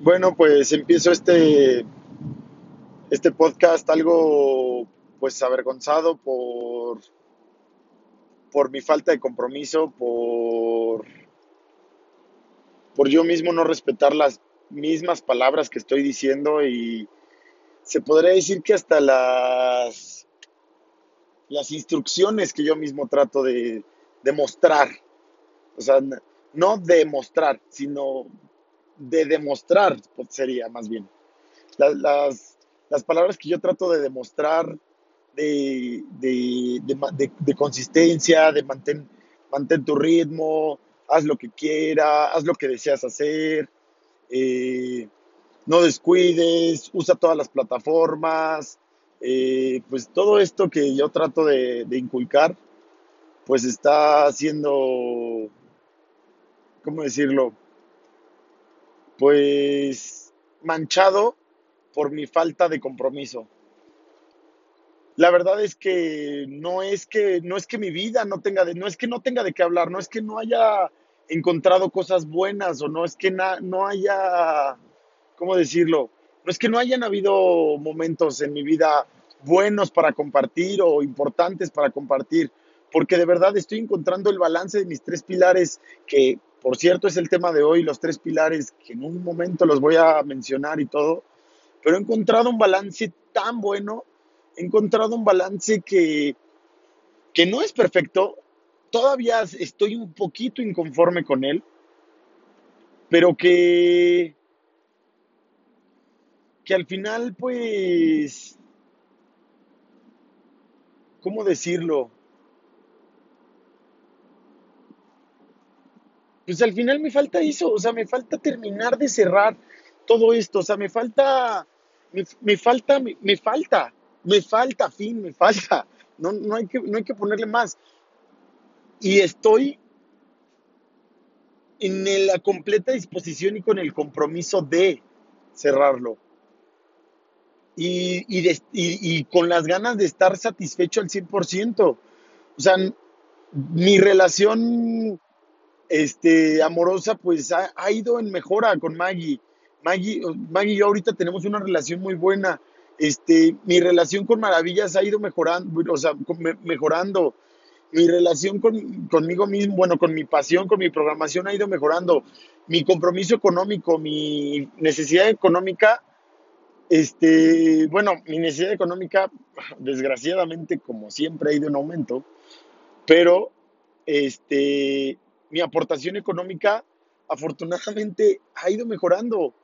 Bueno, pues empiezo este, este podcast algo pues avergonzado por, por mi falta de compromiso, por, por yo mismo no respetar las mismas palabras que estoy diciendo y se podría decir que hasta las, las instrucciones que yo mismo trato de, mostrar, o sea, no demostrar, sino de demostrar pues, sería más bien. La- las, las palabras que yo trato de demostrar de, de, de de- consistencia, de mantén, tu ritmo, haz lo que quieras, haz lo que deseas hacer, eh, no descuides, usa todas las plataformas, eh, pues todo esto que yo trato de, de inculcar, pues está siendo, ¿cómo decirlo? Pues manchado por mi falta de compromiso. La verdad es que no es que no es que mi vida no tenga de, no es que no tenga de qué hablar, no es que no haya encontrado cosas buenas o no es que na- no haya, ¿cómo decirlo? No es que no hayan habido momentos en mi vida buenos para compartir o importantes para compartir, porque de verdad estoy encontrando el balance de mis tres pilares, que por cierto es el tema de hoy, los tres pilares que en un momento los voy a mencionar y todo, pero he encontrado un balance tan bueno, he encontrado un balance que, que no es perfecto, todavía estoy un poquito inconforme con él, pero que, que al final, pues, ¿cómo decirlo? Pues al final me falta eso, o sea, me falta terminar de cerrar todo esto, o sea, me falta, me, falta, me, falta, me falta, fin, me falta, no, no hay que, no hay que ponerle más. Y estoy en la completa disposición y con el compromiso de cerrarlo. Y- y con las ganas de estar satisfecho al 100%. O sea, mi relación este, amorosa pues ha, ha ido en mejora con Maggie. Maggie. Maggie y yo ahorita tenemos una relación muy buena. Este, mi relación con Maravillas ha ido mejorando, o sea, mejorando. Mi relación con, conmigo mismo, bueno, con mi pasión, con mi programación ha ido mejorando. Mi compromiso económico, mi necesidad económica, este, bueno, mi necesidad económica, desgraciadamente, como siempre, ha ido en aumento, pero este, mi aportación económica, afortunadamente, ha ido mejorando.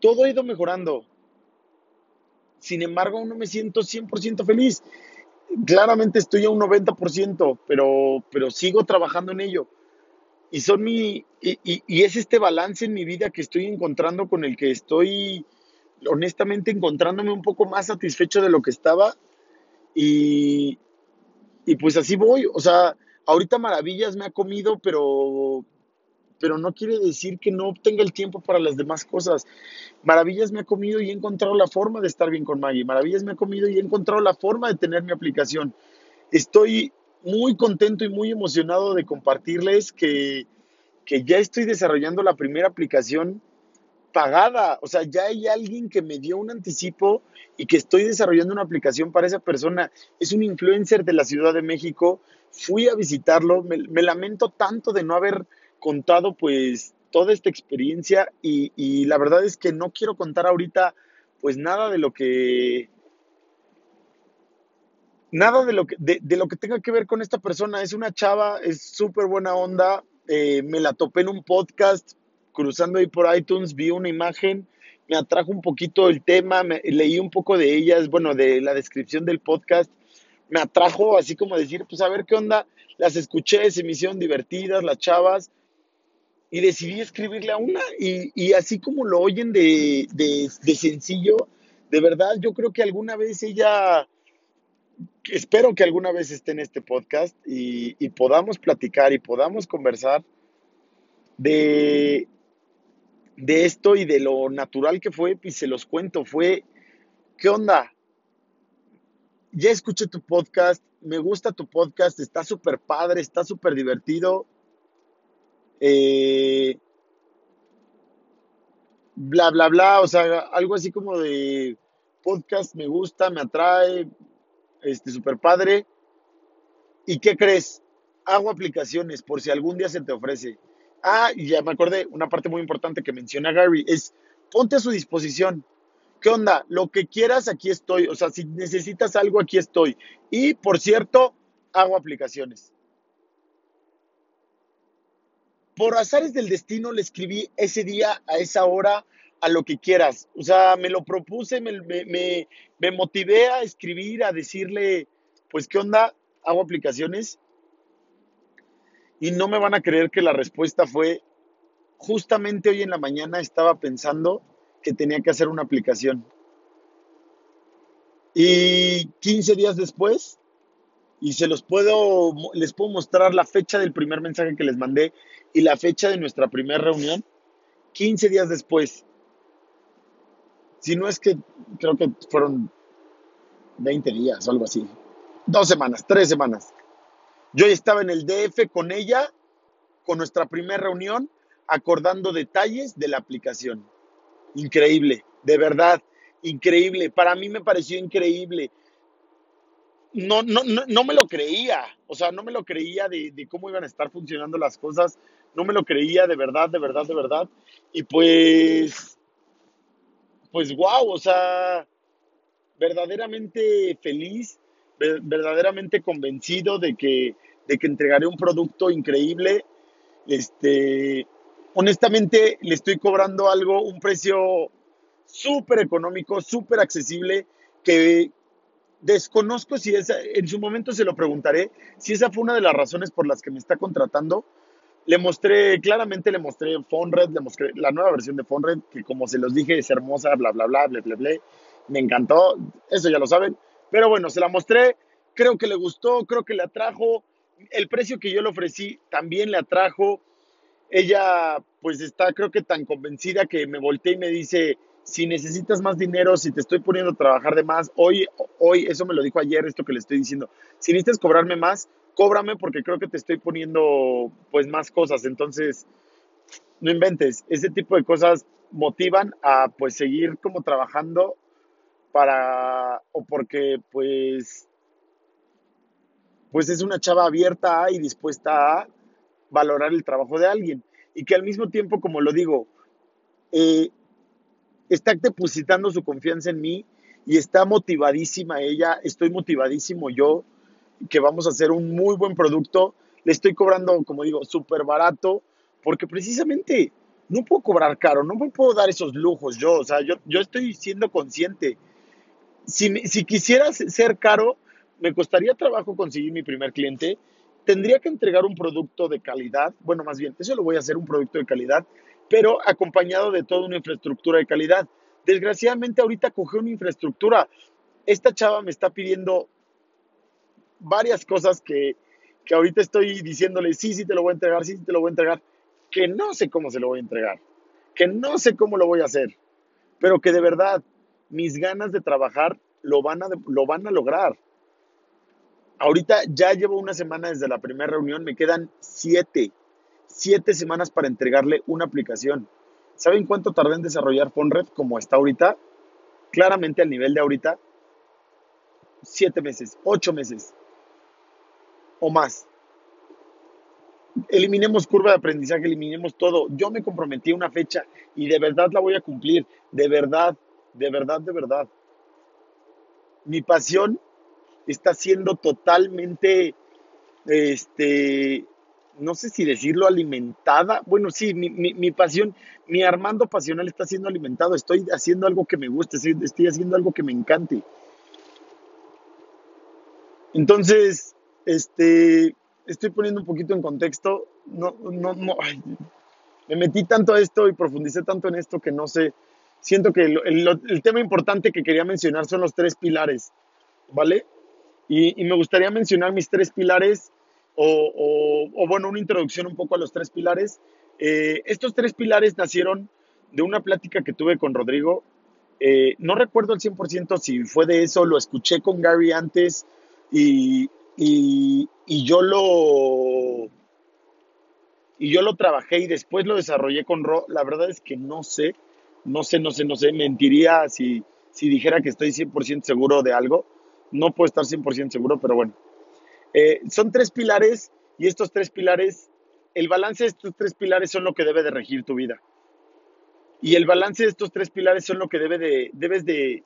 Todo ha ido mejorando. Sin embargo, aún no me siento 100% feliz. Claramente estoy a un 90%, pero, pero sigo trabajando en ello. Y son mi, y, y- y es este balance en mi vida que estoy encontrando con el que estoy honestamente encontrándome un poco más satisfecho de lo que estaba y, y pues así voy. O sea, ahorita Maravillas me ha comido, pero, pero no quiere decir que no tenga el tiempo para las demás cosas. Maravillas me ha comido y he encontrado la forma de estar bien con Maggie. Maravillas me ha comido y he encontrado la forma de tener mi aplicación. Estoy muy contento y muy emocionado de compartirles que, que ya estoy desarrollando la primera aplicación pagada. O sea, ya hay alguien que me dio un anticipo y que estoy desarrollando una aplicación para esa persona. Es un influencer de la Ciudad de México. Fui a visitarlo. Me, me lamento tanto de no haber contado pues toda esta experiencia y, la verdad es que no quiero contar ahorita pues nada de lo que nada de lo que de lo que tenga que ver con esta persona. Es una chava, es súper buena onda. Eh, me la topé en un podcast cruzando ahí por iTunes, vi una imagen, me atrajo un poquito el tema, me, leí un poco de ellas, bueno, de la descripción del podcast, me atrajo así como decir, pues a ver qué onda, las escuché, se me hicieron divertidas las chavas. Y decidí escribirle a una. Y, y así como lo oyen de, de, de sencillo, de verdad yo creo que alguna vez ella, espero que alguna vez esté en este podcast y, y podamos platicar y podamos conversar de, de esto y de lo natural que fue, y se los cuento, fue, ¿qué onda? Ya escuché tu podcast, me gusta tu podcast, está súper padre, está súper divertido. Eh, bla, bla, bla, o sea, algo así como de podcast me gusta, me atrae, este, super padre. ¿Y qué crees? Hago aplicaciones por si algún día se te ofrece. Ah, y ya me acordé, una parte muy importante que menciona Gary es ponte a su disposición. ¿Qué onda? Lo que quieras, aquí estoy. O sea, si necesitas algo, aquí estoy. Y, por cierto, hago aplicaciones. Por azares del destino le escribí ese día, a esa hora, a lo que quieras. O sea, me lo propuse, me, me, me motivé a escribir, a decirle, pues, ¿qué onda? Hago aplicaciones. Y no me van a creer que la respuesta fue, justamente hoy en la mañana estaba pensando que tenía que hacer una aplicación. Y 15 días después, y se los puedo, les puedo mostrar la fecha del primer mensaje que les mandé y la fecha de nuestra primera reunión, 15 días después. Si no es que creo que fueron 20 días o algo así. Dos semanas, tres semanas. Yo estaba en el DF con ella, con nuestra primera reunión, acordando detalles de la aplicación. Increíble, de verdad, increíble. Para mí me pareció increíble. No, no, no, no me lo creía, o sea, no me lo creía de, de cómo iban a estar funcionando las cosas, no me lo creía de verdad, de verdad, de verdad. Y pues, pues wow, o sea, verdaderamente feliz, verdaderamente convencido de que, de que entregaré un producto increíble. Este, honestamente le estoy cobrando algo, un precio súper económico, súper accesible, que desconozco si esa, en su momento se lo preguntaré, si esa fue una de las razones por las que me está contratando. Le mostré, claramente le mostré Fonred, le mostré la nueva versión de Fonred, que como se los dije es hermosa, bla, bla, bla, bla, bla, bla. Me encantó, eso ya lo saben. Pero bueno, se la mostré, creo que le gustó, creo que le atrajo. El precio que yo le ofrecí también le atrajo ella pues está creo que tan convencida que me volteé y me dice, si necesitas más dinero, si te estoy poniendo a trabajar de más, hoy, hoy, eso me lo dijo ayer, esto que le estoy diciendo, si necesitas cobrarme más, cóbrame porque creo que te estoy poniendo pues más cosas, entonces no inventes, ese tipo de cosas motivan a pues seguir como trabajando para, o porque pues, pues es una chava abierta y dispuesta a valorar el trabajo de alguien. Y que al mismo tiempo, como lo digo, eh, está depositando su confianza en mí y está motivadísima ella, estoy motivadísimo yo, que vamos a hacer un muy buen producto, le estoy cobrando, como digo, súper barato, porque precisamente no puedo cobrar caro, no me puedo dar esos lujos yo, o sea, yo, yo estoy siendo consciente. Si, si quisiera ser caro, me costaría trabajo conseguir mi primer cliente, tendría que entregar un producto de calidad, bueno, más bien, eso lo voy a hacer un producto de calidad, pero acompañado de toda una infraestructura de calidad. Desgraciadamente ahorita coge una infraestructura. Esta chava me está pidiendo varias cosas que, que ahorita estoy diciéndole, sí, sí te lo voy a entregar, sí, sí te lo voy a entregar, que no sé cómo se lo voy a entregar, que no sé cómo lo voy a hacer, pero que de verdad mis ganas de trabajar lo van a, lo van a lograr. Ahorita ya llevo una semana desde la primera reunión, me quedan siete, siete semanas para entregarle una aplicación. ¿Saben cuánto tardé en desarrollar Fonred como está ahorita? Claramente al nivel de ahorita, siete meses, ocho meses o más. Eliminemos curva de aprendizaje, eliminemos todo. Yo me comprometí a una fecha y de verdad la voy a cumplir. De verdad, de verdad, de verdad. Mi pasión está siendo totalmente, este, no sé si decirlo, alimentada. Bueno, sí, mi, pasión, mi Armando pasional está siendo alimentado. Estoy haciendo algo que me guste, estoy, haciendo algo que me encante. Entonces, este, estoy poniendo un poquito en contexto. No, no, no, me metí tanto a esto y profundicé tanto en esto que no sé. Siento que el tema importante que quería mencionar son los tres pilares, ¿vale? Y, me gustaría mencionar mis tres pilares, o, bueno, una introducción un poco a los tres pilares. Eh, estos tres pilares nacieron de una plática que tuve con Rodrigo. Eh, no recuerdo al 100% si fue de eso, lo escuché con Gary antes y, y, y, yo lo y yo lo trabajé y después lo desarrollé con Ro. La verdad es que no sé, no sé, no sé, no sé, mentiría si, si dijera que estoy 100% seguro de algo. No puedo estar 100% seguro, pero bueno. Eh, son tres pilares y estos tres pilares, el balance de estos tres pilares son lo que debe de regir tu vida. Y el balance de estos tres pilares son lo que debe de, debes de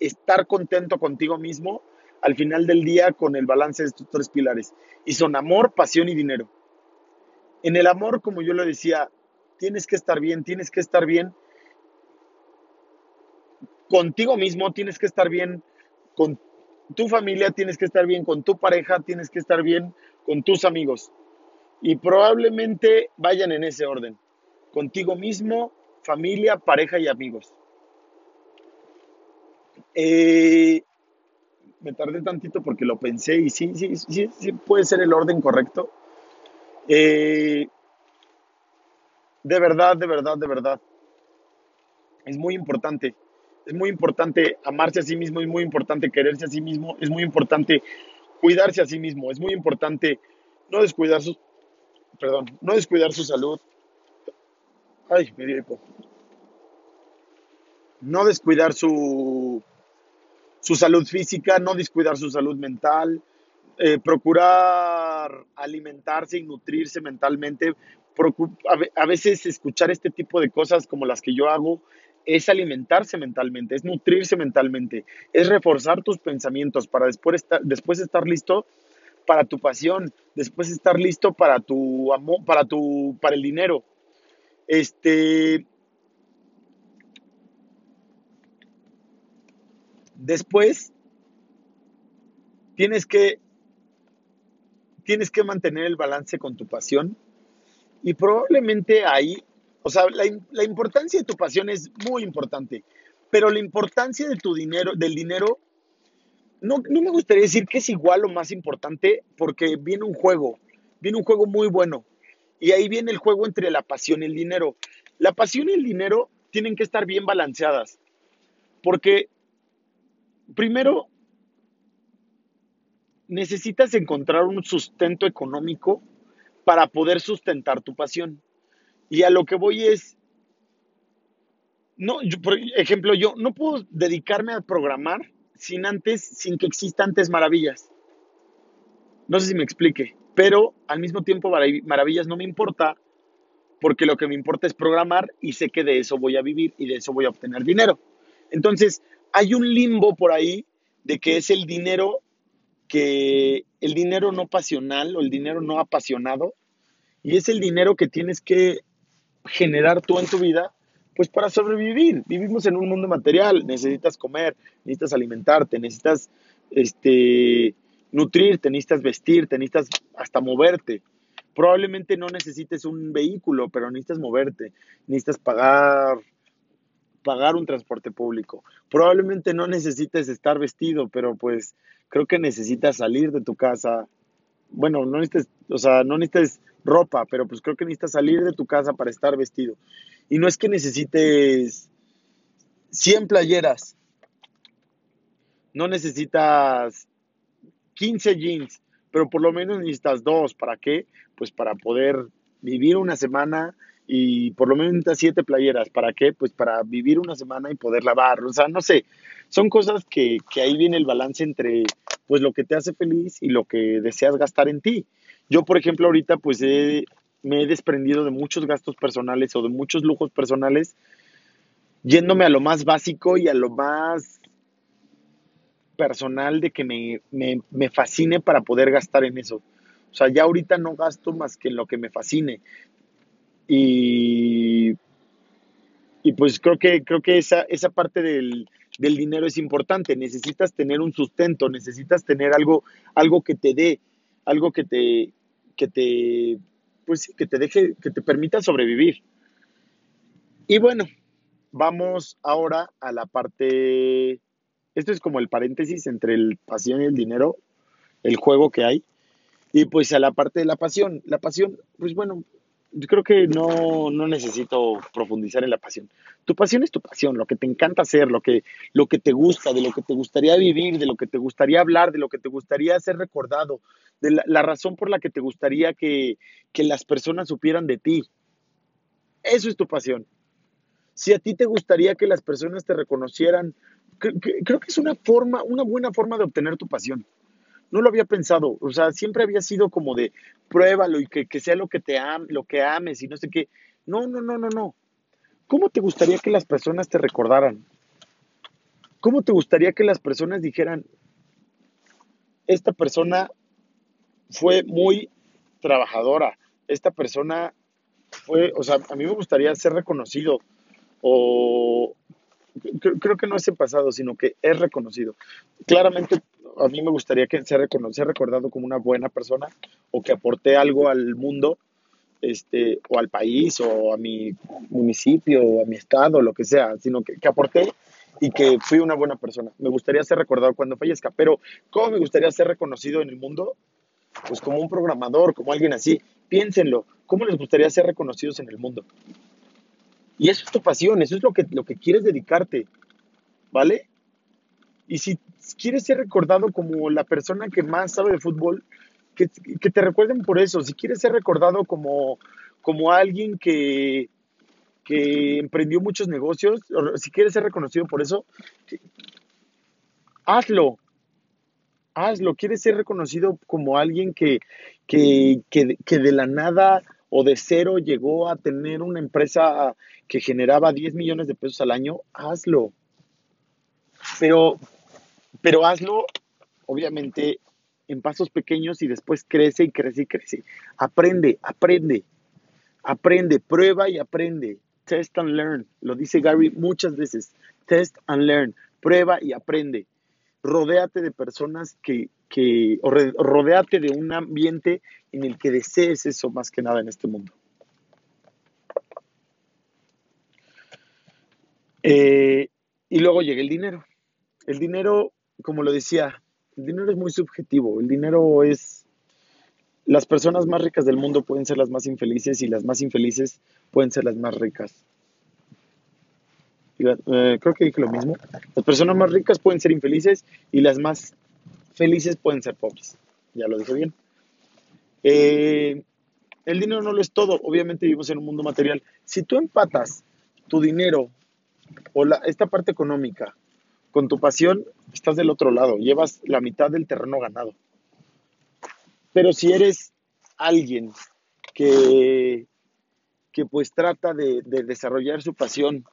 estar contento contigo mismo al final del día con el balance de estos tres pilares. Y son amor, pasión y dinero. En el amor, como yo lo decía, tienes que estar bien, tienes que estar bien contigo mismo, tienes que estar bien con tu familia, tienes que estar bien con tu pareja, tienes que estar bien con tus amigos. Y probablemente vayan en ese orden. Contigo mismo, familia, pareja y amigos. Eh, me tardé tantito porque lo pensé y sí, sí, sí, sí puede ser el orden correcto. Eh, de verdad, de verdad, de verdad. Es muy importante. Es muy importante amarse a sí mismo, es muy importante quererse a sí mismo, es muy importante cuidarse a sí mismo, es muy importante no descuidar su, perdón, no descuidar su salud. Ay, me dio No descuidar su, su salud física, no descuidar su salud mental, eh, procurar alimentarse y nutrirse mentalmente. A veces escuchar este tipo de cosas como las que yo hago es alimentarse mentalmente, es nutrirse mentalmente, es reforzar tus pensamientos para después estar, después estar listo para tu pasión, después estar listo para tu amor, para tu, para el dinero. Este, después tienes que tienes que mantener el balance con tu pasión y probablemente ahí, o sea, la, importancia de tu pasión es muy importante, pero la importancia de tu dinero, del dinero, no, no me gustaría decir que es igual o más importante porque viene un juego, viene un juego muy bueno y ahí viene el juego entre la pasión y el dinero. La pasión y el dinero tienen que estar bien balanceadas porque primero necesitas encontrar un sustento económico para poder sustentar tu pasión. Y a lo que voy es, no, por ejemplo, yo no puedo dedicarme a programar sin antes, sin que existan antes maravillas. No sé si me explique, pero al mismo tiempo maravillas no me importa porque lo que me importa es programar y sé que de eso voy a vivir y de eso voy a obtener dinero. Entonces, hay un limbo por ahí de que es el dinero que el dinero no pasional o el dinero no apasionado, y es el dinero que tienes que generar tú en tu vida, pues para sobrevivir. Vivimos en un mundo material, necesitas comer, necesitas alimentarte, necesitas este, nutrirte, necesitas vestirte, necesitas hasta moverte. Probablemente no necesites un vehículo, pero necesitas moverte, necesitas pagar pagar un transporte público. Probablemente no necesites estar vestido, pero pues creo que necesitas salir de tu casa. Bueno, no necesites, o sea, no necesites ropa, pero pues creo que necesitas salir de tu casa para estar vestido. Y no es que necesites 100 playeras. No necesitas 15 jeans, pero por lo menos necesitas dos. ¿Para qué? Pues para poder vivir una semana y por lo menos siete playeras. ¿Para qué? Pues para vivir una semana y poder lavar. O sea, no sé, son cosas que, que ahí viene el balance entre pues lo que te hace feliz y lo que deseas gastar en ti. Yo, por ejemplo, ahorita pues me he desprendido de muchos gastos personales o de muchos lujos personales, yéndome a lo más básico y a lo más personal de que me, me, me fascine para poder gastar en eso. O sea, ya ahorita no gasto más que en lo que me fascine. Y, y pues creo que, creo que esa, esa parte del, del dinero es importante. Necesitas tener un sustento, necesitas tener algo, algo que te dé, algo que te, que te, pues que te deje, que te permita sobrevivir. Y bueno, vamos ahora a la parte, esto es como el paréntesis entre el pasión y el dinero, el juego que hay. Y pues a la parte de la pasión, la pasión, pues bueno, yo creo que no, no, necesito profundizar en la pasión. Tu pasión es tu pasión, lo que te encanta hacer, lo que, lo que te gusta, de lo que te gustaría vivir, de lo que te gustaría hablar, de lo que te gustaría ser recordado, de la, razón por la que te gustaría que, que las personas supieran de ti. Eso es tu pasión. Si a ti te gustaría que las personas te reconocieran, creo que es una forma, una buena forma de obtener tu pasión. No lo había pensado, o sea, siempre había sido como de pruébalo y que, sea lo que te am, lo que ames y no sé qué. No, no, no, no, no. ¿Cómo te gustaría que las personas te recordaran? ¿Cómo te gustaría que las personas dijeran, esta persona fue muy trabajadora, esta persona fue, o sea, a mí me gustaría ser reconocido o creo, que no es en pasado, sino que es reconocido. Claramente a mí me gustaría que sea, ser recordado como una buena persona o que aporte algo al mundo este, o al país o a mi municipio o a mi estado, lo que sea, sino que, que aporté y que fui una buena persona. Me gustaría ser recordado cuando fallezca, pero ¿cómo me gustaría ser reconocido en el mundo? Pues como un programador, como alguien así. Piénsenlo, ¿cómo les gustaría ser reconocidos en el mundo? Y eso es tu pasión, eso es lo que, lo que quieres dedicarte, ¿vale? Y si quieres ser recordado como la persona que más sabe de fútbol, que, que te recuerden por eso. Si quieres ser recordado como, como alguien que, que emprendió muchos negocios, si quieres ser reconocido por eso, hazlo. Hazlo. Quieres ser reconocido como alguien que, que, que, de la nada o de cero llegó a tener una empresa que generaba 10 millones de pesos al año, hazlo. Pero, pero hazlo, obviamente, en pasos pequeños y después crece y crece y crece. Aprende, aprende, aprende, prueba y aprende. Test and learn. Lo dice Gary muchas veces. Test and learn. Prueba y aprende. Rodéate de personas que, que rodéate de un ambiente en el que desees eso más que nada en este mundo. Eh, y luego llega el dinero. El dinero, como lo decía, el dinero es muy subjetivo. El dinero es... Las personas más ricas del mundo pueden ser las más infelices y las más infelices pueden ser las más ricas. Eh, creo que dije lo mismo. Las personas más ricas pueden ser infelices y las más felices pueden ser pobres. Ya lo dije bien. Eh, el dinero no lo es todo. Obviamente vivimos en un mundo material. Si tú empatas tu dinero o esta parte económica con tu pasión, estás del otro lado, llevas la mitad del terreno ganado. Pero si eres alguien que, que pues trata de, desarrollar su pasión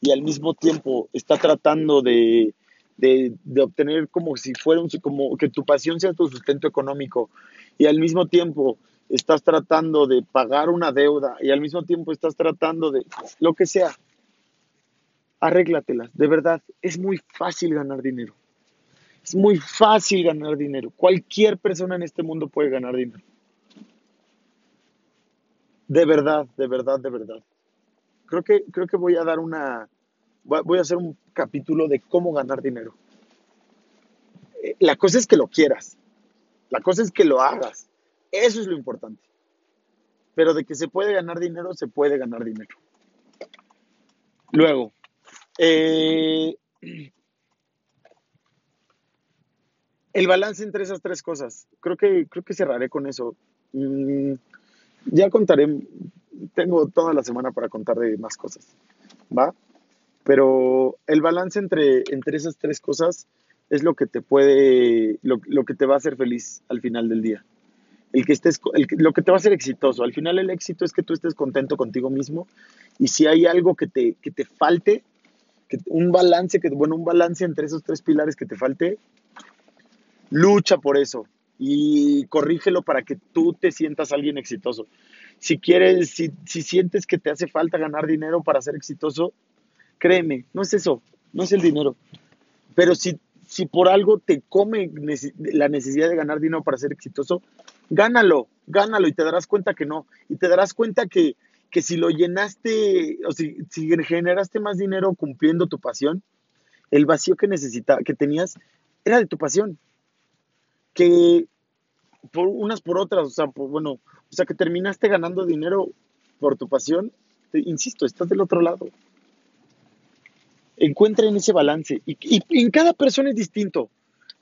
y al mismo tiempo está tratando de, de, obtener como si fuera un, como que tu pasión sea tu sustento económico y al mismo tiempo estás tratando de pagar una deuda y al mismo tiempo estás tratando de lo que sea, arréglatelas, de verdad, es muy fácil ganar dinero. Es muy fácil ganar dinero. Cualquier persona en este mundo puede ganar dinero. De verdad, de verdad, de verdad. Creo que, creo que voy a dar una, voy a hacer un capítulo de cómo ganar dinero. Eh, la cosa es que lo quieras. La cosa es que lo hagas. Eso es lo importante. Pero de que se puede ganar dinero, se puede ganar dinero. Luego, eh, el balance entre esas tres cosas. Creo que, creo que cerraré con eso. Mm, ya contaré, tengo toda la semana para contar de más cosas, ¿va? Pero el balance entre, entre esas tres cosas es lo que te puede, lo, que te va a hacer feliz al final del día. El que estés, lo que te va a hacer exitoso. Al final el éxito es que tú estés contento contigo mismo y si hay algo que te, que te falte, un balance, que, bueno, un balance entre esos tres pilares que te falte, lucha por eso y corrígelo para que tú te sientas alguien exitoso. Si quieres, si, si sientes que te hace falta ganar dinero para ser exitoso, créeme, no es eso, no es el dinero. Pero si, si por algo te come la necesidad de ganar dinero para ser exitoso, gánalo, gánalo y te darás cuenta que no. Y te darás cuenta que que si lo llenaste o si, generaste más dinero cumpliendo tu pasión, el vacío que necesitaba, que tenías, era de tu pasión. Que por unas por otras, o sea, bueno, o sea, que terminaste ganando dinero por tu pasión, insisto, estás del otro lado. Encuentren ese balance. Y en cada persona es distinto.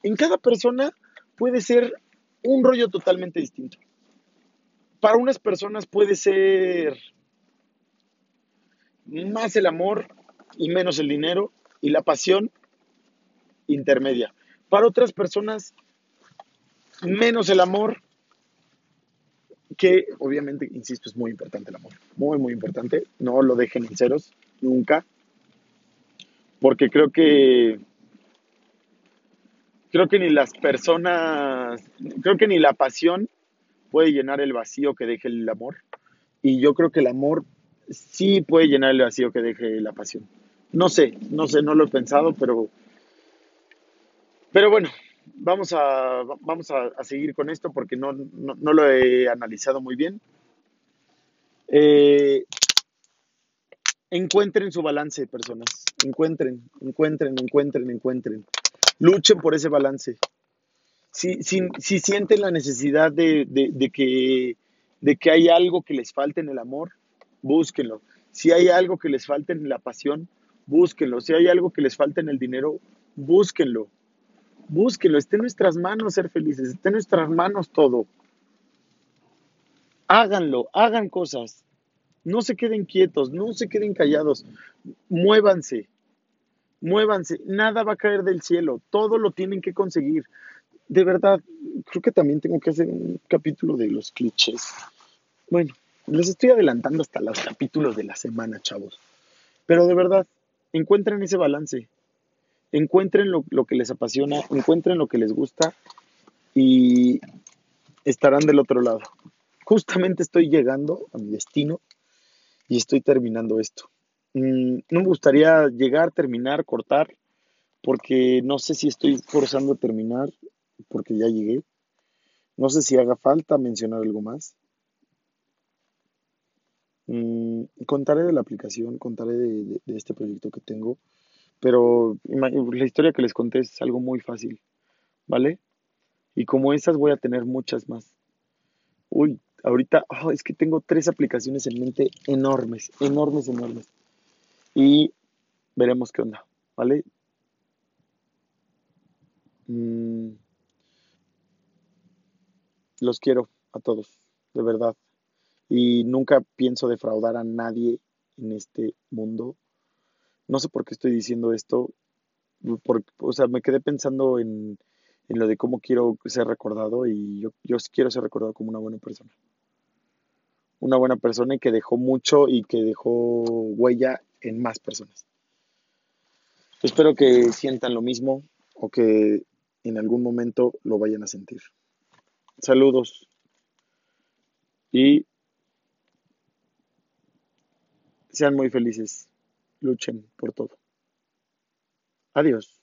En cada persona puede ser un rollo totalmente distinto. Para unas personas puede ser más el amor y menos el dinero y la pasión intermedia. Para otras personas, menos el amor, que obviamente, insisto, es muy importante el amor, muy, muy importante. No lo dejen en ceros, nunca, porque creo que creo que ni las personas, creo que ni la pasión puede llenar el vacío que deje el amor. Y yo creo que el amor sí puede llenar el vacío que deje la pasión. No sé, no sé, no lo he pensado, pero, pero bueno, vamos a, vamos a, seguir con esto porque no, no, lo he analizado muy bien. Eh, encuentren su balance, personas. Encuentren, encuentren, encuentren, encuentren. Luchen por ese balance. Si, si, si sienten la necesidad de, de, que, de que hay algo que les falte en el amor, búsquenlo. Si hay algo que les falte en la pasión, búsquenlo. Si hay algo que les falte en el dinero, búsquenlo. Búsquenlo. Está en nuestras manos ser felices. Está en nuestras manos todo. Háganlo. Hagan cosas. No se queden quietos. No se queden callados. Muévanse. Muévanse. Nada va a caer del cielo. Todo lo tienen que conseguir. De verdad, creo que también tengo que hacer un capítulo de los clichés. Bueno, les estoy adelantando hasta los capítulos de la semana, chavos. Pero de verdad, encuentren ese balance. Encuentren lo, que les apasiona, encuentren lo que les gusta y estarán del otro lado. Justamente estoy llegando a mi destino y estoy terminando esto. Mm, no me gustaría llegar, terminar, cortar, porque no sé si estoy forzando a terminar, porque ya llegué. No sé si haga falta mencionar algo más. Mm, contaré de la aplicación, contaré de, este proyecto que tengo, pero la historia que les conté es algo muy fácil, ¿vale? Y como esas voy a tener muchas más. Uy, ahorita oh, es que tengo tres aplicaciones en mente enormes, enormes, enormes. Y veremos qué onda, ¿vale? Mm, los quiero a todos, de verdad y nunca pienso defraudar a nadie en este mundo. No sé por qué estoy diciendo esto, o sea, me quedé pensando en, lo de cómo quiero ser recordado y yo, yo quiero ser recordado como una buena persona. Una buena persona y que dejó mucho y que dejó huella en más personas. Espero que sientan lo mismo o que en algún momento lo vayan a sentir. Saludos y sean muy felices. Luchen por todo. Adiós.